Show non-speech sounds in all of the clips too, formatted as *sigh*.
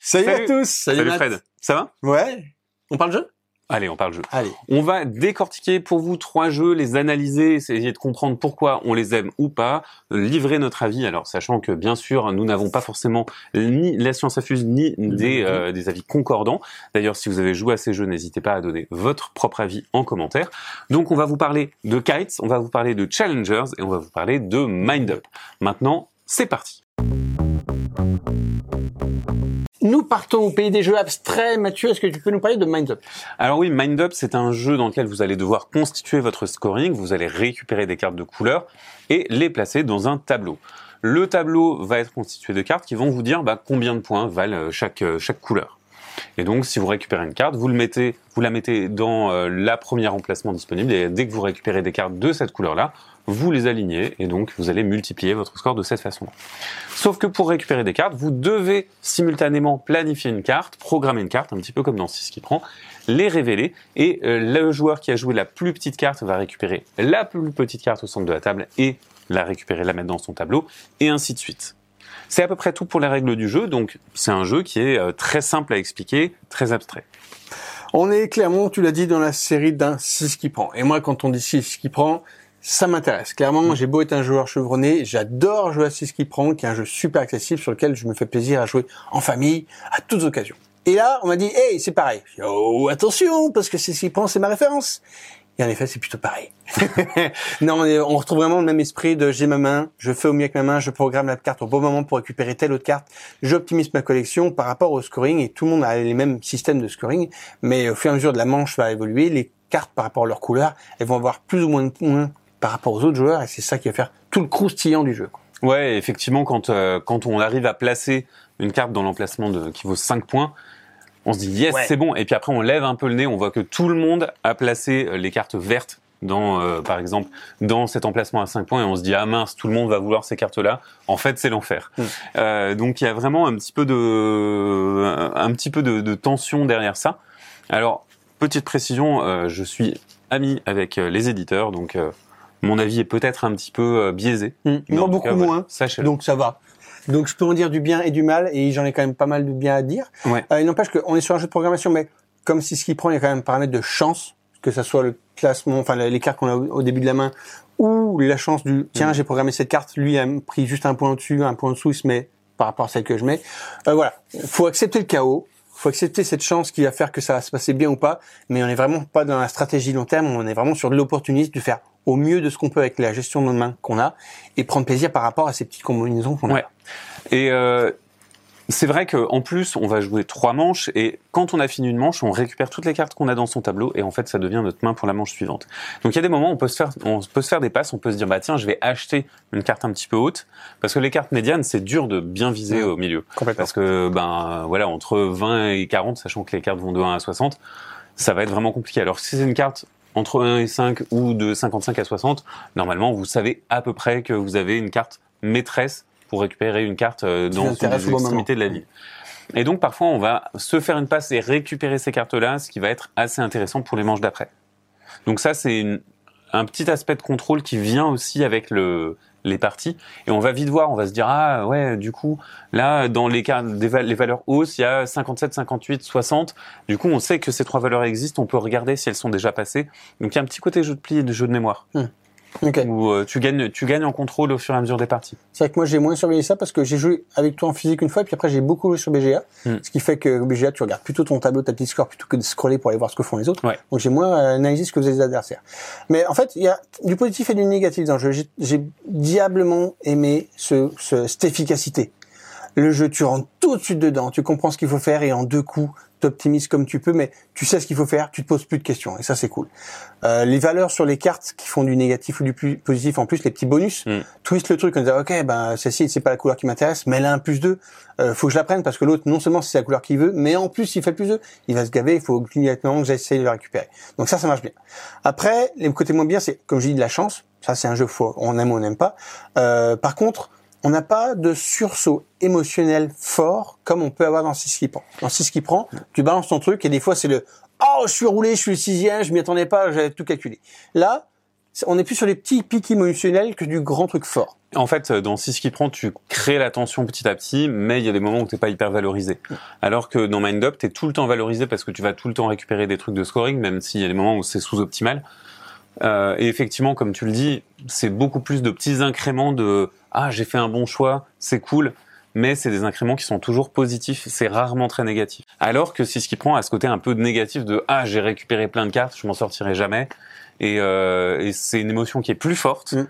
Salut, à tous. Salut, Fred. Ça va? Ouais. On parle jeu? Allez, on parle jeu. Allez. On va décortiquer pour vous trois jeux, les analyser, essayer de comprendre pourquoi on les aime ou pas, livrer notre avis. Alors, sachant que bien sûr, nous n'avons pas forcément ni la science affuse ni des, euh, des avis concordants. D'ailleurs, si vous avez joué à ces jeux, n'hésitez pas à donner votre propre avis en commentaire. Donc, on va vous parler de Kites, on va vous parler de Challengers et on va vous parler de Mind Up. Maintenant, c'est parti. Partons au pays des jeux abstraits. Mathieu, est-ce que tu peux nous parler de Mind Up? Alors oui, Mind Up, c'est un jeu dans lequel vous allez devoir constituer votre scoring, vous allez récupérer des cartes de couleur et les placer dans un tableau. Le tableau va être constitué de cartes qui vont vous dire bah, combien de points valent chaque, chaque couleur. Et donc, si vous récupérez une carte, vous la mettez dans euh, la première emplacement disponible. Et dès que vous récupérez des cartes de cette couleur-là, vous les alignez et donc vous allez multiplier votre score de cette façon-là. Sauf que pour récupérer des cartes, vous devez simultanément planifier une carte, programmer une carte, un petit peu comme dans 6 qui prend, les révéler et euh, le joueur qui a joué la plus petite carte va récupérer la plus petite carte au centre de la table et la récupérer, la mettre dans son tableau et ainsi de suite. C'est à peu près tout pour les règles du jeu, donc c'est un jeu qui est euh, très simple à expliquer, très abstrait. On est clairement, tu l'as dit, dans la série d'un 6 qui prend. Et moi, quand on dit 6 qui prend, ça m'intéresse. Clairement, mm. j'ai beau être un joueur chevronné, j'adore jouer à 6 qui prend, qui est un jeu super accessible sur lequel je me fais plaisir à jouer en famille, à toutes occasions. Et là, on m'a dit, hey, c'est pareil. Oh, attention, parce que c'est ce qui prend, c'est ma référence. En effet, c'est plutôt pareil. *laughs* non, on retrouve vraiment le même esprit de j'ai ma main, je fais au mieux avec ma main, je programme la carte au bon moment pour récupérer telle autre carte, j'optimise ma collection par rapport au scoring et tout le monde a les mêmes systèmes de scoring, mais au fur et à mesure de la manche va évoluer, les cartes par rapport à leur couleur, elles vont avoir plus ou moins de points par rapport aux autres joueurs et c'est ça qui va faire tout le croustillant du jeu. Ouais, effectivement, quand euh, quand on arrive à placer une carte dans l'emplacement qui vaut 5 points, on se dit yes, c'est bon. Et puis après, on lève un peu le nez, on voit que tout le monde a placé euh, les cartes vertes dans, euh, par exemple, dans cet emplacement à 5 points, et on se dit ah mince, tout le monde va vouloir ces cartes-là. En fait, c'est l'enfer. Mm. Euh, donc il y a vraiment un petit peu de, un petit peu de, de tension derrière ça. Alors petite précision, euh, je suis ami avec les éditeurs, donc mon avis est peut-être un petit peu biaisé. Mm. Moi beaucoup moins. Donc ça va. Donc je peux en dire du bien et du mal, et j'en ai quand même pas mal de bien à dire. Ouais. Euh, il n'empêche qu'on est sur un jeu de programmation, mais comme si ce qui prend, il y a quand même un paramètre de chance, que ça soit le classement, enfin les cartes qu'on a au début de la main, ou la chance du tiens, j'ai programmé cette carte, lui a pris juste un point au-dessus, un point en dessous, il se met par rapport à celle que je mets. Euh, voilà, faut accepter le chaos, faut accepter cette chance qui va faire que ça va se passer bien ou pas, mais on n'est vraiment pas dans la stratégie long terme, on est vraiment sur de l'opportunisme de faire au mieux de ce qu'on peut avec la gestion de nos mains qu'on a et prendre plaisir par rapport à ces petites combinaisons qu'on ouais. a. Et euh, c'est vrai qu'en plus, on va jouer trois manches et quand on a fini une manche, on récupère toutes les cartes qu'on a dans son tableau et en fait, ça devient notre main pour la manche suivante. Donc il y a des moments où on peut se faire, on peut se faire des passes, on peut se dire bah tiens, je vais acheter une carte un petit peu haute parce que les cartes médianes, c'est dur de bien viser au milieu. Parce que ben voilà, entre 20 et 40, sachant que les cartes vont de 1 à 60, ça va être vraiment compliqué. Alors si c'est une carte entre 1 et 5 ou de 55 à 60, normalement, vous savez à peu près que vous avez une carte maîtresse pour récupérer une carte euh, dans les extrémités de la ligne. Et donc parfois on va se faire une passe et récupérer ces cartes-là, ce qui va être assez intéressant pour les manches d'après. Donc ça c'est un petit aspect de contrôle qui vient aussi avec le, les parties et on va vite voir, on va se dire ah ouais du coup là dans les cas les valeurs hausses il y a 57, 58, 60. Du coup on sait que ces trois valeurs existent, on peut regarder si elles sont déjà passées. Donc il y a un petit côté jeu de pli et de jeu de mémoire. Hmm. Okay. Où euh, tu gagnes, tu gagnes en contrôle au fur et à mesure des parties. C'est vrai que moi j'ai moins surveillé ça parce que j'ai joué avec toi en physique une fois et puis après j'ai beaucoup joué sur BGA, hmm. ce qui fait que BGA tu regardes plutôt ton tableau, ta petite score plutôt que de scroller pour aller voir ce que font les autres. Ouais. Donc j'ai moins euh, analysé ce que faisaient les adversaires. Mais en fait il y a du positif et du négatif dans le jeu. J'ai diablement aimé ce, ce, cette efficacité. Le jeu, tu rentres tout de suite dedans, tu comprends ce qu'il faut faire et en deux coups, t'optimises comme tu peux, mais tu sais ce qu'il faut faire, tu te poses plus de questions, et ça c'est cool. Euh, les valeurs sur les cartes qui font du négatif ou du plus positif, en plus les petits bonus, mm. twist le truc, on dit ok, ben celle-ci c'est pas la couleur qui m'intéresse, mais elle a un plus 2, euh, faut que je la prenne parce que l'autre non seulement c'est la couleur qu'il veut, mais en plus il fait plus 2, il va se gaver, il faut immédiatement que j'essaye de le récupérer. Donc ça, ça marche bien. Après, les côtés moins bien, c'est comme je dis de la chance, ça c'est un jeu faux, on aime ou on n'aime pas. Euh, par contre, on n'a pas de sursaut émotionnel fort comme on peut avoir dans 6 qui prend. Dans 6 qui prend, tu balances ton truc et des fois c'est le oh, je suis roulé, je suis le sixième, je m'y attendais pas, j'avais tout calculé. Là, on est plus sur les petits pics émotionnels que du grand truc fort. En fait, dans 6 qui prend, tu crées la tension petit à petit, mais il y a des moments où t'es pas hyper valorisé. Alors que dans Mind Up, t'es tout le temps valorisé parce que tu vas tout le temps récupérer des trucs de scoring, même s'il y a des moments où c'est sous-optimal. Euh, et effectivement, comme tu le dis, c'est beaucoup plus de petits incréments de ah j'ai fait un bon choix, c'est cool, mais c'est des incréments qui sont toujours positifs, c'est rarement très négatif. Alors que si ce qui prend à ce côté un peu de négatif de ah j'ai récupéré plein de cartes, je m'en sortirai jamais, et, euh, et c'est une émotion qui est plus forte. Mm.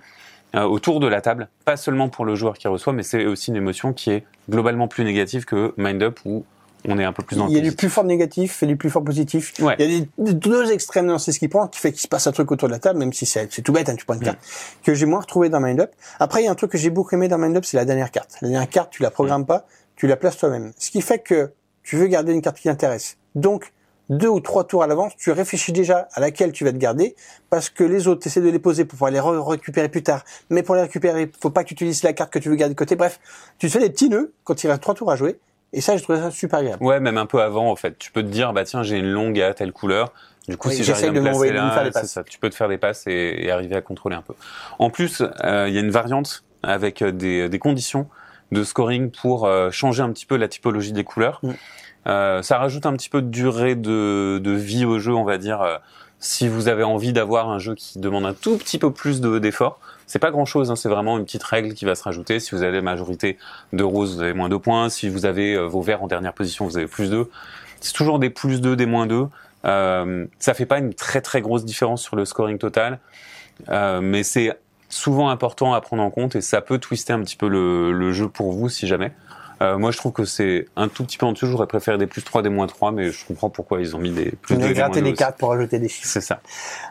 euh, autour de la table, pas seulement pour le joueur qui reçoit, mais c'est aussi une émotion qui est globalement plus négative que Mind Up où on est un peu plus dans le Il y a du plus fort négatif et du plus fort positif. Ouais. Il y a des, des deux extrêmes dans ce qui prend qui fait qu'il se passe un truc autour de la table, même si c'est c'est tout bête, hein, tu prends une carte, que j'ai moins retrouvé dans Mind Up. Après, il y a un truc que j'ai beaucoup aimé dans Mind Up, c'est la dernière carte. La dernière carte, tu la programmes pas, tu la places toi-même. Ce qui fait que tu veux garder une carte qui t'intéresse. Donc, deux ou trois tours à l'avance, tu réfléchis déjà à laquelle tu vas te garder, parce que les autres, tu essaies de les poser pour pouvoir les re- récupérer plus tard. Mais pour les récupérer, faut pas que tu utilises la carte que tu veux garder de côté. Bref, tu te fais des petits nœuds quand il reste trois tours à jouer. Et ça, je trouve ça super agréable. Ouais, même un peu avant, en fait. Tu peux te dire, bah tiens, j'ai une longue à telle couleur. Du coup, Oui, si à de me placer là, c'est ça. Tu peux te faire des passes et, et arriver à contrôler un peu. En plus, euh, il y a une variante avec euh, des, des conditions de scoring pour euh, changer un petit peu la typologie des couleurs. Mm. Euh, ça rajoute un petit peu de durée de, de vie au jeu, on va dire. Si vous avez envie d'avoir un jeu qui demande un tout petit peu plus de- d'efforts, c'est pas grand chose, c'est vraiment une petite règle qui va se rajouter. Si vous avez la majorité de roses, vous avez moins 2 points. Si vous avez euh, vos verts en dernière position, vous avez plus 2. C'est toujours des plus 2, des moins 2. Euh, ça fait pas une très très grosse différence sur le scoring total, euh, mais c'est souvent important à prendre en compte et ça peut twister un petit peu le jeu pour vous si jamais. Euh, moi, je trouve que c'est un tout petit peu en dessous. J'aurais préféré des plus 3, des moins 3, mais je comprends pourquoi ils ont mis des plus On 2 a et des moins gratté 2 les aussi. cartes pour ajouter des chiffres. C'est ça.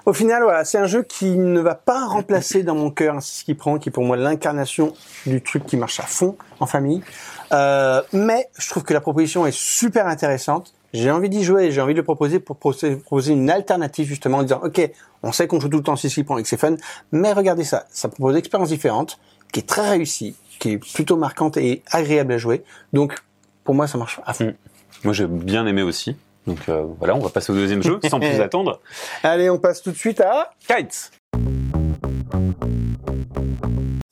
Au final, voilà, c'est un jeu qui ne va pas remplacer dans mon cœur ce qui prend, qui est pour moi l'incarnation du truc qui marche à fond en famille. Euh, mais je trouve que la proposition est super intéressante. J'ai envie d'y jouer et j'ai envie de le proposer pour proposer une alternative justement en disant, ok, on sait qu'on joue tout le temps ce qui prend et que c'est fun, mais regardez ça, ça propose une expérience différente, qui est très réussie, qui est plutôt marquante et agréable à jouer. Donc, pour moi, ça marche à fond. Moi, j'ai bien aimé aussi. Donc euh, voilà, on va passer au deuxième jeu sans plus *laughs* attendre. Allez, on passe tout de suite à... Kites.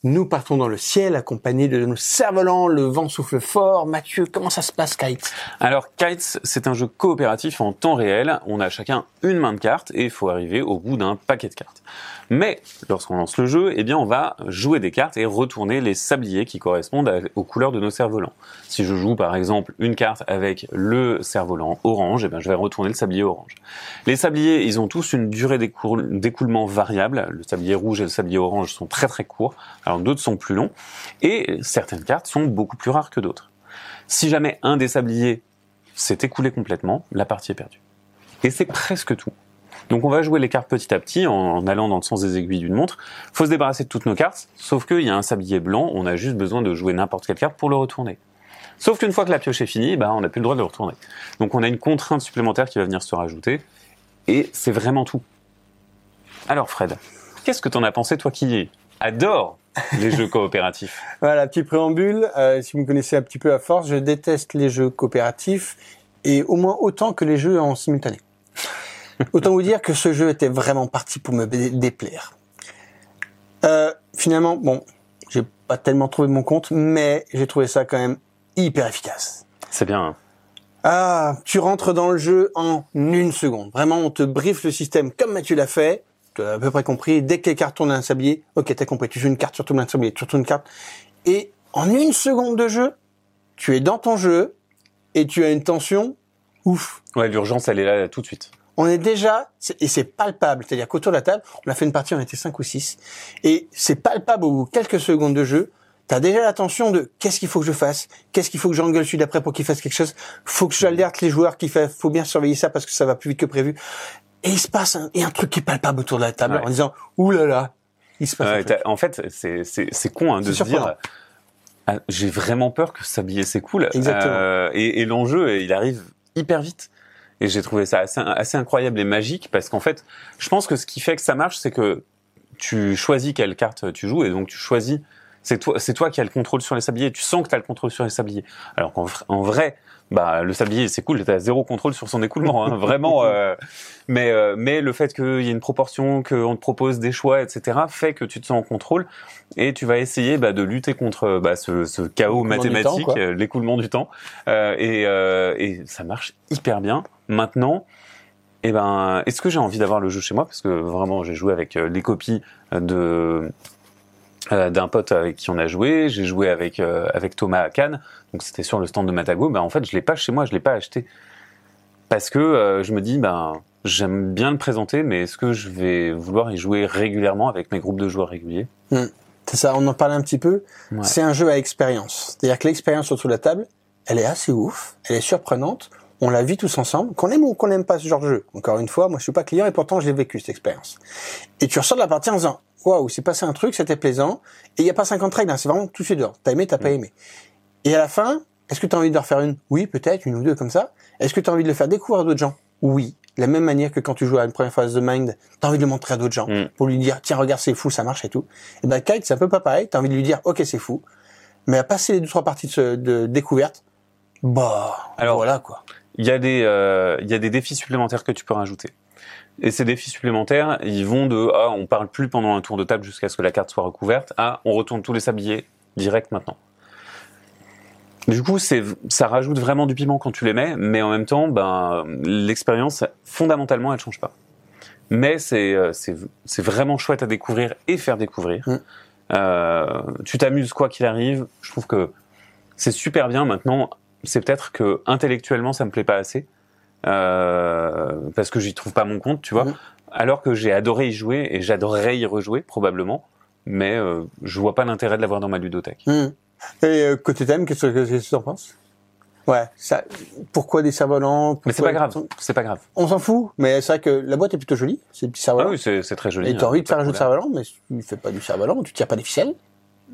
Nous partons dans le ciel accompagnés de nos cerfs-volants, le vent souffle fort. Mathieu, comment ça se passe, Kite Alors Kites, c'est un jeu coopératif en temps réel. On a chacun une main de cartes et il faut arriver au bout d'un paquet de cartes. Mais lorsqu'on lance le jeu, eh bien on va jouer des cartes et retourner les sabliers qui correspondent aux couleurs de nos cerfs-volants. Si je joue par exemple une carte avec le cerf-volant orange, eh bien je vais retourner le sablier orange. Les sabliers, ils ont tous une durée d'écoul- d'écoulement variable. Le sablier rouge et le sablier orange sont très très courts, alors d'autres sont plus longs. Et certaines cartes sont beaucoup plus rares que d'autres. Si jamais un des sabliers s'est écoulé complètement, la partie est perdue. Et c'est presque tout. Donc on va jouer les cartes petit à petit en, allant dans le sens des aiguilles d'une montre. Faut se débarrasser de toutes nos cartes, sauf qu'il y a un sablier blanc, on a juste besoin de jouer n'importe quelle carte pour le retourner. Sauf qu'une fois que la pioche est finie, bah, on n'a plus le droit de le retourner. Donc on a une contrainte supplémentaire qui va venir se rajouter, et c'est vraiment tout. Alors Fred, qu'est-ce que t'en as pensé, toi qui adore les jeux coopératifs *laughs* Voilà, petit préambule. Euh, si vous me connaissez un petit peu à force, je déteste les jeux coopératifs et au moins autant que les jeux en simultané. autant vous dire que ce jeu était vraiment parti pour me dé- déplaire. Euh, finalement, bon, j'ai pas tellement trouvé mon compte, mais j'ai trouvé ça quand même hyper efficace. C'est bien. hein Ah, tu rentres dans le jeu en une seconde. Vraiment, on te briefe le système comme Mathieu l'a fait. Tu as à peu près compris. Dès que les cartes tournent un sablier, ok, t'as compris. Tu joues une carte sur tout un sablier, tu retournes une carte. Et en une seconde de jeu, tu es dans ton jeu et tu as une tension ouf. Ouais, l'urgence, elle est là tout de suite. On est déjà, et c'est palpable, c'est-à-dire qu'autour de la table, on a fait une partie, on était 5 ou 6, et c'est palpable au bout de quelques secondes de jeu, t'as déjà la tension de qu'est-ce qu'il faut que je fasse, qu'est-ce qu'il faut que j'engueule celui d'après pour qu'il fasse quelque chose, faut que j'alerte les joueurs qu'il faut bien surveiller ça parce que ça va plus vite que prévu. Et il se passe un, et un truc qui est palpable autour de la table Ouais. en disant, ouh là là, il se passe un truc. en fait, c'est c'est con hein, de se dire. ah, J'ai vraiment peur que s'habiller c'est cool. Exactement. Euh, et et l'enjeu, il arrive hyper vite. Et j'ai trouvé ça assez, assez incroyable et magique parce qu'en fait, je pense que ce qui fait que ça marche, c'est que tu choisis quelle carte tu joues et donc tu choisis C'est toi, c'est toi qui as le contrôle sur les sabliers. Tu sens que tu as le contrôle sur les sabliers. Alors qu'en vr- en vrai, bah le sablier c'est cool, tu as zéro contrôle sur son écoulement, hein, vraiment. euh, mais euh, mais le fait qu'il y ait une proportion, qu'on te propose des choix, etc., fait que tu te sens en contrôle et tu vas essayer bah, de lutter contre bah, ce, ce chaos mathématique, euh, l'écoulement du temps, Euh, et, euh, et ça marche hyper bien. Maintenant. Eh ben, est-ce que j'ai envie d'avoir le jeu chez moi? Parce que vraiment, j'ai joué avec euh, les copies de euh, d'un pote avec qui on a joué. J'ai joué avec euh, avec Thomas à Cannes. Donc c'était sur le stand de Matago. Ben en fait, je l'ai pas chez moi, je l'ai pas acheté parce que euh, je me dis ben j'aime bien le présenter, mais est-ce que je vais vouloir y jouer régulièrement avec mes groupes de joueurs réguliers? C'est ça, on en parlait un petit peu. Ouais. C'est un jeu à expérience. C'est-à-dire que l'expérience autour de la table, elle est assez ouf, elle est surprenante. On la vit tous ensemble, qu'on aime ou qu'on n'aime pas ce genre de jeu. Encore une fois, moi je suis pas client et pourtant je l'ai vécu cette expérience. Et tu ressors de la partie en disant, waouh, c'est passé un truc, c'était plaisant. Et il y a pas 50 règles, hein, c'est vraiment tout de suite dehors. T'as aimé, t'as pas aimé. Et à la fin, est-ce que tu as envie de refaire une? Oui, peut-être, une ou deux comme ça. Est-ce que tu as envie de le faire découvrir à d'autres gens? Oui. De la même manière que quand tu joues à une première phase The Mind, tu as envie de le montrer à d'autres gens Mm. pour lui dire, tiens, regarde, c'est fou, ça marche et tout. Et ben, Kite, c'est un peu pas pareil. Tu as envie de lui dire, ok, c'est fou. Mais à passer les deux, trois parties de, ce- de découverte, bah, Alors- voilà, quoi. Il y a des euh, il y a des défis supplémentaires que tu peux rajouter. Et ces défis supplémentaires, ils vont de ah on parle plus pendant un tour de table jusqu'à ce que la carte soit recouverte à on retourne tous les sabliers direct maintenant. Du coup, c'est ça rajoute vraiment du piment quand tu les mets, mais en même temps, ben l'expérience fondamentalement elle change pas. Mais c'est euh, c'est vraiment chouette à découvrir et faire découvrir. Mm. Euh, tu t'amuses quoi qu'il arrive. Je trouve que c'est super bien. Maintenant, c'est peut-être que intellectuellement ça me plaît pas assez euh, parce que j'y trouve pas mon compte, tu vois. Mhm. Alors que j'ai adoré y jouer et j'adorerais y rejouer probablement, mais euh, je vois pas l'intérêt de l'avoir dans ma ludothèque. Hmm. Et euh, côté thème, qu'est-ce que tu en penses? Ouais, ça, pourquoi des cerfs-volants? Mais c'est pas grave, c'est pas grave. On s'en fout, mais c'est vrai que la boîte est plutôt jolie, c'est des petits Ah cerfs-volants. oui, c'est très joli. Et tu as hein, envie de faire un jeu de cerf-volant, mais tu fais pas du cerf-volant, tu tires pas des ficelles,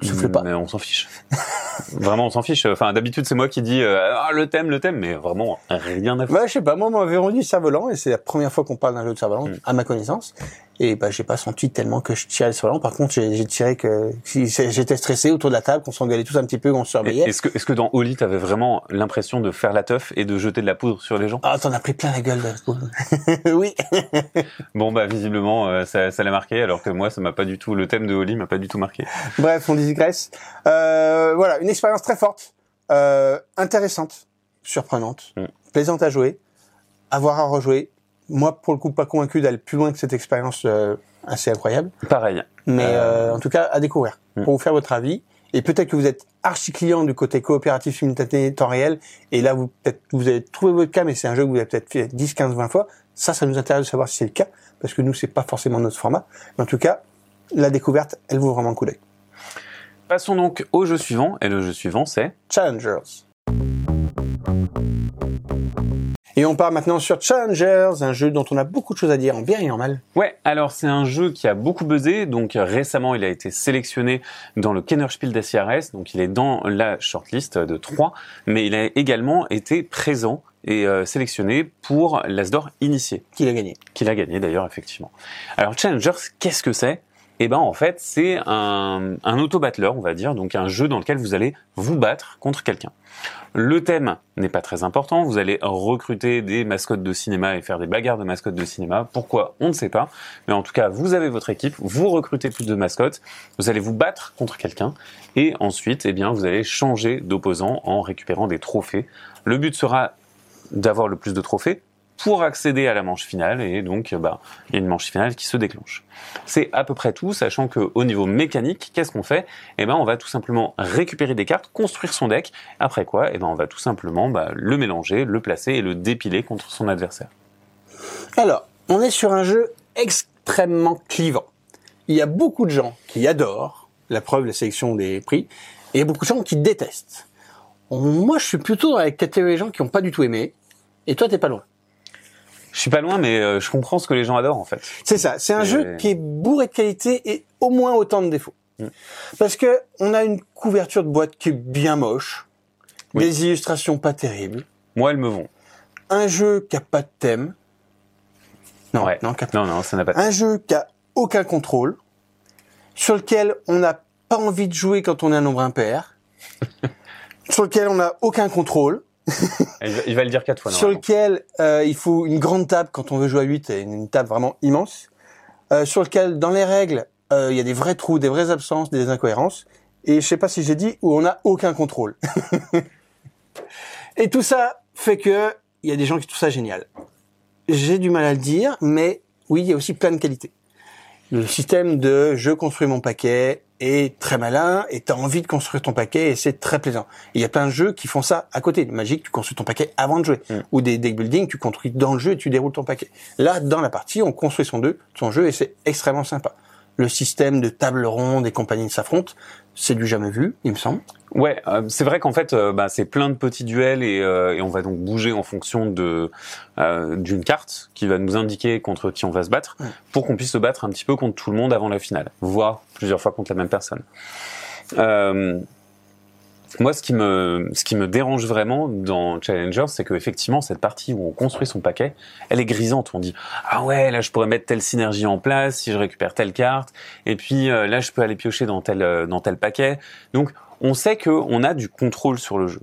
tu souffles pas. Mais on s'en fiche. *laughs* vraiment, on s'en fiche. Enfin, d'habitude, c'est moi qui dis euh, ah, le thème, le thème, mais vraiment rien à foutre. Ouais, je sais pas, moi, on m'avait rendu cerf-volant, et c'est la première fois qu'on parle d'un jeu de cerf-volant, Mm. à ma connaissance. Et bah, j'ai pas senti tellement que je tirais le cerf-volant. Par contre, j'ai tiré que, j'étais stressé autour de la table, qu'on s'engueulait tous un petit peu, qu'on se surveillait. Est-ce que, est-ce que dans Oli, t'avais vraiment l'impression de faire la teuf et de jeter de la poudre sur les gens? Ah, t'en as pris plein la gueule. de- *laughs* oui. *laughs* Bon, bah visiblement, euh, ça, ça l'a marqué, alors que moi, ça m'a pas du tout. Le thème de Oli m'a pas du tout marqué. Bref, on digresse. Euh, voilà, une expérience très forte, euh, intéressante, surprenante, Mm. plaisante à jouer, avoir à rejouer. Moi, pour le coup, pas convaincu d'aller plus loin que cette expérience euh, assez incroyable, Pareil. mais Euh, euh, en tout cas à découvrir Mm. pour vous faire votre avis. Et peut-être que vous êtes archi client du côté coopératif simultané temps réel, et là vous peut-être vous avez trouvé votre cas, mais c'est un jeu que vous avez peut-être fait 10, 15, 20 fois. Ça, ça nous intéresse de savoir si c'est le cas, parce que nous c'est pas forcément notre format. Mais en tout cas, la découverte, elle vaut vraiment le coup d'œil. Passons donc au jeu suivant, et le jeu suivant, c'est Challengers. Et on part maintenant sur Challengers, un jeu dont on a beaucoup de choses à dire en bien et en mal. Ouais, alors c'est un jeu qui a beaucoup buzzé, donc récemment il a été sélectionné dans le Kennerspiel des CRS, donc il est dans la shortlist de 3, mais il a également été présent et euh, sélectionné pour l'Asdor Initié, Qui l'a gagné. Qu'il a gagné d'ailleurs effectivement. Alors Challengers, qu'est-ce que c'est? Eh ben en fait c'est un, un auto-battleur, on va dire, donc un jeu dans lequel vous allez vous battre contre quelqu'un. Le thème n'est pas très important. Vous allez recruter des mascottes de cinéma et faire des bagarres de mascottes de cinéma. Pourquoi On ne sait pas. Mais en tout cas, vous avez votre équipe, vous recrutez plus de mascottes, vous allez vous battre contre quelqu'un et ensuite, eh bien, vous allez changer d'opposant en récupérant des trophées. Le but sera d'avoir le plus de trophées pour accéder à la manche finale et donc bah, il y a une manche finale qui se déclenche. C'est à peu près tout, sachant que au niveau mécanique, qu'est-ce qu'on fait? Eh ben on va tout simplement récupérer des cartes, construire son deck. Après quoi Eh ben on va tout simplement bah, le mélanger, le placer et le dépiler contre son adversaire. Alors, on est sur un jeu extrêmement clivant. Il y a beaucoup de gens qui adorent, la preuve, la sélection des prix, et il y a beaucoup de gens qui détestent. Moi, je suis plutôt dans la catégorie des gens qui n'ont pas du tout aimé, et toi, t'es pas loin. Je suis pas loin, mais euh, je comprends ce que les gens adorent en fait. C'est ça, c'est un Et- jeu qui est bourré de qualité et au moins autant de défauts. Mm. Parce que on a une couverture de boîte qui est bien moche, Oui. des illustrations pas terribles, Moi, elles me vont. un jeu qui a pas de thème. Non, Ouais. non, qui a Non, non, ça n'a pas. de- un jeu qui a aucun contrôle, sur lequel on n'a pas envie de jouer quand on est un nombre impair, *laughs* sur lequel on n'a aucun contrôle, il, va, il va le dire quatre fois. sur lequel euh, il faut une grande table quand on veut jouer à 8, et une, une table vraiment immense, euh, sur lequel, dans les règles, euh, il y a des vrais trous, des vraies absences, des incohérences, et je sais pas si j'ai dit, où on n'a aucun contrôle. *laughs* et tout ça fait que il y a des gens qui trouvent ça génial. J'ai du mal à le dire, mais oui, il y a aussi plein de qualités. Le système de je construis mon paquet est très malin et tu as envie de construire ton paquet et c'est très plaisant. Il y a plein de jeux qui font ça à côté. Magic, tu construis ton paquet avant de jouer. Mm. Ou des deck building, tu construis dans le jeu et tu déroules ton paquet. Là, dans la partie, on construit son, deux, son jeu et c'est extrêmement sympa. Le système de table ronde et compagnie s'affrontent, c'est du jamais vu, il me semble. Ouais, euh, c'est vrai qu'en fait, euh, bah, c'est plein de petits duels et, euh, et on va donc bouger en fonction de euh, d'une carte qui va nous indiquer contre qui on va se battre Ouais. pour qu'on puisse se battre un petit peu contre tout le monde avant la finale, voire plusieurs fois contre la même personne. Moi, ce qui me ce qui me dérange vraiment dans Challengers, c'est que effectivement cette partie où on construit son paquet, elle est grisante. On dit ah ouais là je pourrais mettre telle synergie en place si je récupère telle carte, et puis euh, là je peux aller piocher dans tel euh, dans tel paquet. Donc on sait que on a du contrôle sur le jeu.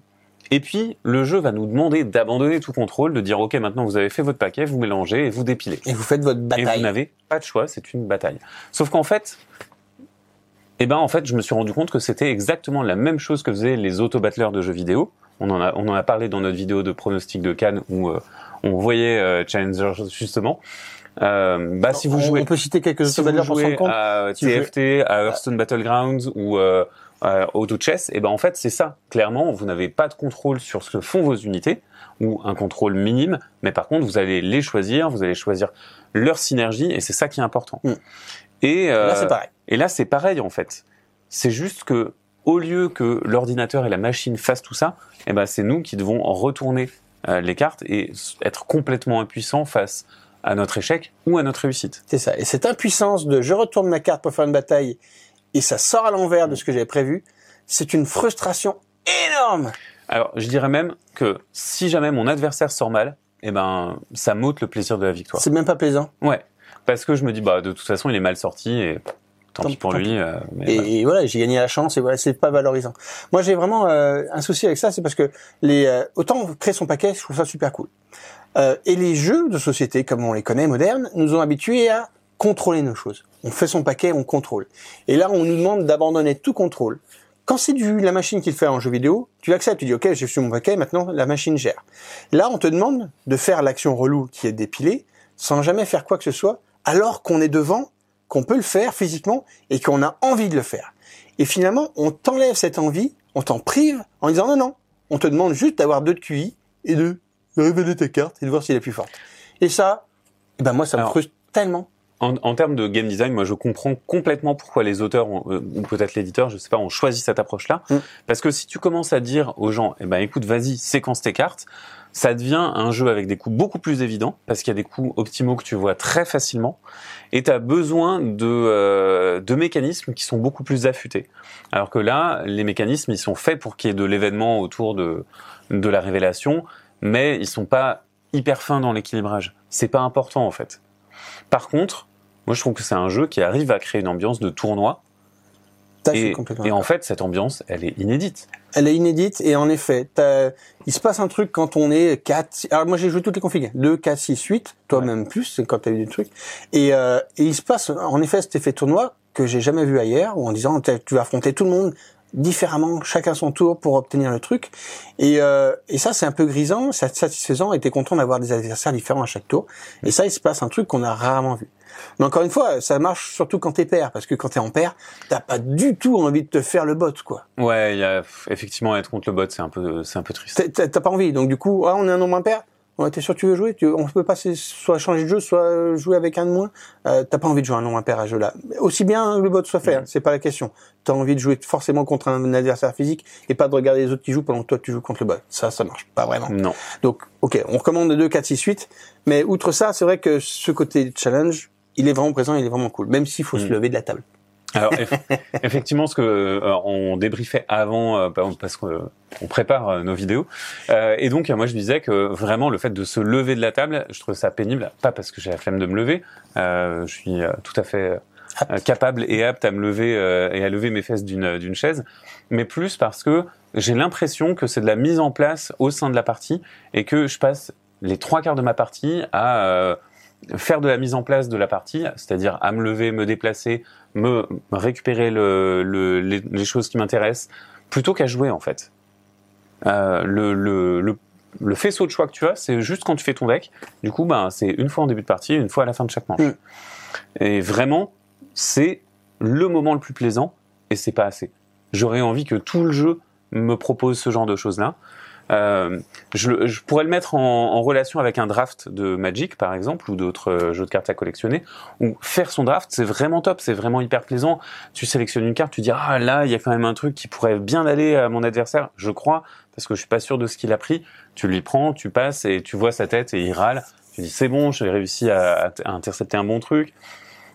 Et puis le jeu va nous demander d'abandonner tout contrôle, de dire ok maintenant vous avez fait votre paquet, vous mélangez et vous dépilez. Et vous faites votre Et vous bataille. n'avez pas de choix, c'est une bataille. Sauf qu'en fait, eh ben en fait, je me suis rendu compte que c'était exactement la même chose que faisaient les auto-battleurs de jeux vidéo. On en a, on en a parlé dans notre vidéo de pronostic de Cannes où euh, on voyait euh, Challenger justement. Euh, bah si vous jouez, on peut citer quelques si vous pour compte. à Si vous jouez- TFT, à Hearthstone Battlegrounds ou euh, à Auto Chess, et ben en fait c'est ça. Clairement, vous n'avez pas de contrôle sur ce que font vos unités ou un contrôle minime, mais par contre vous allez les choisir, vous allez choisir leur synergie et c'est ça qui est important. Mm. Et euh, Là, c'est pareil. et là, c'est pareil en fait. C'est juste que au lieu que l'ordinateur et la machine fassent tout ça, eh ben c'est nous qui devons retourner euh, les cartes et être complètement impuissants face à notre échec ou à notre réussite. C'est ça. Et cette impuissance de je retourne ma carte pour faire une bataille et ça sort à l'envers de ce que j'avais prévu, c'est une frustration énorme. Alors, je dirais même que si jamais mon adversaire sort mal, eh ben ça m'ôte le plaisir de la victoire. C'est même pas plaisant. Ouais, parce que je me dis bah de toute façon il est mal sorti et tant, Tant- pis pour tant lui. euh, mais Et, voilà. et voilà, j'ai gagné la chance et voilà, c'est pas valorisant. Moi, j'ai vraiment euh, un souci avec ça, c'est parce que les euh, autant créer son paquet, je trouve ça super cool. Euh, et les jeux de société, comme on les connaît modernes, nous ont habitués à contrôler nos choses. On fait son paquet, on contrôle. Et là, on nous demande d'abandonner tout contrôle. Quand c'est du la machine qui le fait en jeu vidéo, tu l'acceptes, tu dis ok, j'ai fait mon paquet, maintenant la machine gère. Là, on te demande de faire l'action relou qui est dépilée, sans jamais faire quoi que ce soit, alors qu'on est devant, qu'on peut le faire physiquement et qu'on a envie de le faire. Et finalement, on t'enlève cette envie, on t'en prive en disant non, non, on te demande juste d'avoir deux de QI et de révéler ta carte et de voir si elle est plus forte. Et ça, eh ben moi, ça me frustre tellement. En, en termes de game design, moi je comprends complètement pourquoi les auteurs ont, euh, ou peut-être l'éditeur, je sais pas, ont choisi cette approche-là. Mm. Parce que si tu commences à dire aux gens, eh ben écoute, vas-y, séquence tes cartes, ça devient un jeu avec des coups beaucoup plus évidents parce qu'il y a des coups optimaux que tu vois très facilement et tu as besoin de, euh, de mécanismes qui sont beaucoup plus affûtés. Alors que là, les mécanismes, ils sont faits pour qu'il y ait de l'événement autour de, de la révélation, mais ils sont pas hyper fins dans l'équilibrage. C'est pas important en fait. Par contre, moi je trouve que c'est un jeu qui arrive à créer une ambiance de tournoi et, complètement et en fait cette ambiance elle est inédite. Elle est inédite et en effet, il se passe un truc quand on est 4... Alors moi j'ai joué toutes les configs, 2, 4, 6, 8, toi Ouais. même plus, quand t'as eu des trucs. Et, euh, et il se passe en effet cet effet tournoi que j'ai jamais vu ailleurs, où en disant tu vas affronter tout le monde différemment, chacun son tour pour obtenir le truc. Et, euh, et ça c'est un peu grisant, c'est satisfaisant et t'es content d'avoir des adversaires différents à chaque tour. Et ça il se passe un truc qu'on a rarement vu. Mais encore une fois, ça marche surtout quand t'es pair, parce que quand t'es en pair, t'as pas du tout envie de te faire le bot, quoi. Ouais, il y a effectivement être contre le bot, c'est un peu c'est un peu triste. T'as- pas envie. Donc du coup, ah, on est un nombre impair? Ouais, t'es sûr que tu veux jouer? Tu, On peut passer soit changer de jeu, soit jouer avec un de moins. Euh, T'as pas envie de jouer un nombre impair à ce jeu-là. Aussi bien le bot soit fait, hein, c'est pas la question. T'as envie de jouer forcément contre un adversaire physique et pas de regarder les autres qui jouent pendant que toi tu joues contre le bot. Ça, ça marche pas vraiment. Non. Donc, ok, on recommande 2, 4, 6, 8. Mais outre ça, c'est vrai que ce côté challenge, il est vraiment présent, il est vraiment cool. Même s'il faut se Mm. lever de la table. Alors eff- *laughs* effectivement, ce que euh, on débriefait avant, euh, par- parce qu'on prépare euh, nos vidéos, euh, et donc moi je disais que vraiment le fait de se lever de la table, je trouve ça pénible, pas parce que j'ai la flemme de me lever, euh, je suis tout à fait capable et apte à me lever euh, et à lever mes fesses d'une d'une chaise, mais plus parce que j'ai l'impression que c'est de la mise en place au sein de la partie et que je passe les trois quarts de ma partie à euh, faire de la mise en place de la partie, c'est-à-dire à me lever, me déplacer, me récupérer le, le- les, les choses qui m'intéressent, plutôt qu'à jouer en fait. Euh, le, le, le, le faisceau de choix que tu as, c'est juste quand tu fais ton deck. Du coup, ben, c'est une fois en début de partie, une fois à la fin de chaque manche. Mm. Et vraiment, c'est le moment le plus plaisant, et c'est pas assez. J'aurais envie que tout le jeu me propose ce genre de choses-là. Euh, je, je pourrais le mettre en, en relation avec un draft de Magic, par exemple, ou d'autres euh, jeux de cartes à collectionner, où faire son draft, c'est vraiment top, c'est vraiment hyper plaisant. Tu sélectionnes une carte, tu dis, ah là, il y a quand même un truc qui pourrait bien aller à mon adversaire, je crois, parce que je suis pas sûr de ce qu'il a pris. Tu lui prends, tu passes, et tu vois sa tête, et il râle. Tu dis, c'est bon, j'ai réussi à, à intercepter un bon truc.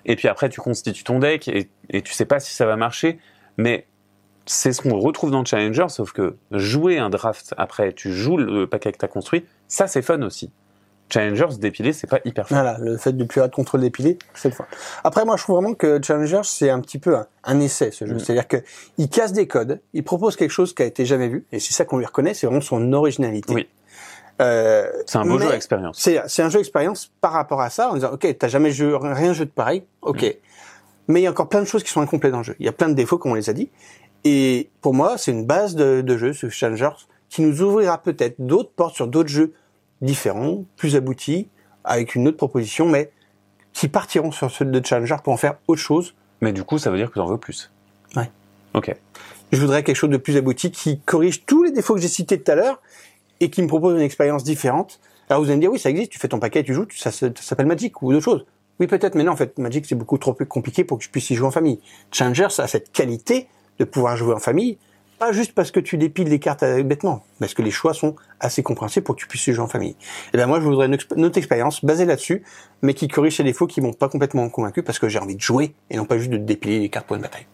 Et puis après, tu constitues ton deck, et, et tu sais pas si ça va marcher, mais c'est ce qu'on retrouve dans Challenger, sauf que jouer un draft après, tu joues le paquet que tu as construit, ça c'est fun aussi. Challenger, se dépiler, c'est pas hyper fun. Voilà, le fait de plus avoir de contrôle dépilé, c'est le fun. Après, moi, je trouve vraiment que Challenger, c'est un petit peu un, un essai, ce jeu. Mm. C'est-à-dire que il casse des codes, il propose quelque chose qui a été jamais vu, et c'est ça qu'on lui reconnaît, c'est vraiment son originalité. Oui. Euh, C'est un beau jeu expérience. C'est, c'est un jeu expérience par rapport à ça, en disant, ok, t'as jamais joué, rien jeu de pareil, ok. Mm. Mais il y a encore plein de choses qui sont incomplètes dans le jeu. Il y a plein de défauts, comme on les a dit. Et pour moi, c'est une base de, de jeu, ce Challengers, qui nous ouvrira peut-être d'autres portes sur d'autres jeux différents, plus aboutis, avec une autre proposition, mais qui partiront sur ceux de Challenger pour en faire autre chose. Mais du coup, ça veut dire que tu en veux plus. Ouais. Ok. Je voudrais quelque chose de plus abouti qui corrige tous les défauts que j'ai cités tout à l'heure et qui me propose une expérience différente. Alors vous allez me dire, oui, ça existe, tu fais ton paquet, tu joues, ça, ça s'appelle Magic ou d'autres choses. Oui, peut-être, mais non, en fait, Magic, c'est beaucoup trop compliqué pour que je puisse y jouer en famille. Challenger, ça a cette qualité de pouvoir jouer en famille, pas juste parce que tu dépiles les cartes bêtement, parce que les choix sont assez compréhensibles pour que tu puisses jouer en famille. Et ben moi, je voudrais une, une autre expérience basée là-dessus, mais qui corrige ces défauts qui m'ont pas complètement convaincu parce que j'ai envie de jouer et non pas juste de dépiler les cartes pour une bataille.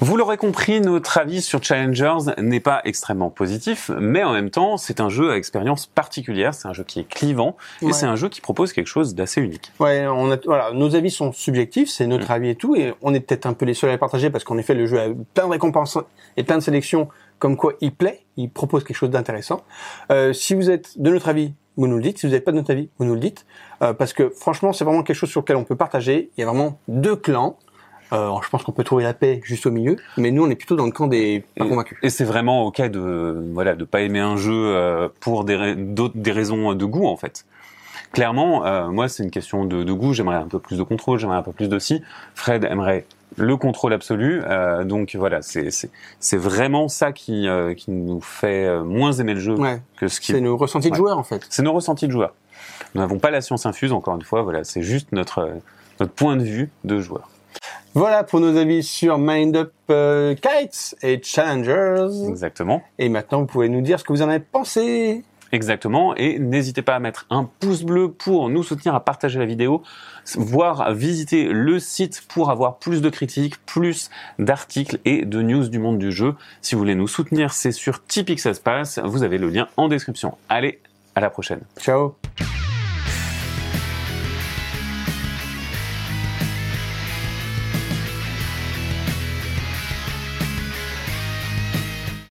Vous l'aurez compris, notre avis sur Challengers n'est pas extrêmement positif, mais en même temps, c'est un jeu à expérience particulière, c'est un jeu qui est clivant, et Ouais. c'est un jeu qui propose quelque chose d'assez unique. Ouais, on a, voilà, nos avis sont subjectifs, c'est notre avis et tout, et on est peut-être un peu les seuls à les partager parce qu'en effet, le jeu a plein de récompenses et plein de sélections, comme quoi il plaît, il propose quelque chose d'intéressant. Euh, si vous êtes de notre avis, vous nous le dites. Si vous n'êtes pas de notre avis, vous nous le dites, Euh, parce que franchement, c'est vraiment quelque chose sur lequel on peut partager. Il y a vraiment deux clans. Euh, je pense qu'on peut trouver la paix juste au milieu, mais nous, on est plutôt dans le camp des pas Et- convaincus. Et c'est vraiment ok de voilà de pas aimer un jeu euh, pour des, des raisons de goût en fait. Clairement, euh, moi c'est une question de, de goût. J'aimerais un peu plus de contrôle, j'aimerais un peu plus de si. Fred aimerait le contrôle absolu. euh, donc voilà, c'est c'est c'est vraiment ça qui euh, qui nous fait euh, moins aimer le jeu Ouais, que ce qui c'est nos ressentis de Ouais. joueurs en fait. c'est nos ressentis de joueurs. Nous n'avons pas la science infuse encore une fois. Voilà, c'est juste notre notre point de vue de joueur. Voilà pour nos avis sur Mind Up euh, Kites et Challengers. Exactement. Et maintenant, vous pouvez nous dire ce que vous en avez pensé. Exactement, et n'hésitez pas à mettre un pouce bleu pour nous soutenir, à partager la vidéo, voire visiter le site pour avoir plus de critiques, plus d'articles et de news du monde du jeu. Si vous voulez nous soutenir, c'est sur Tipeee que ça se passe, vous avez le lien en description. Allez, à la prochaine. Ciao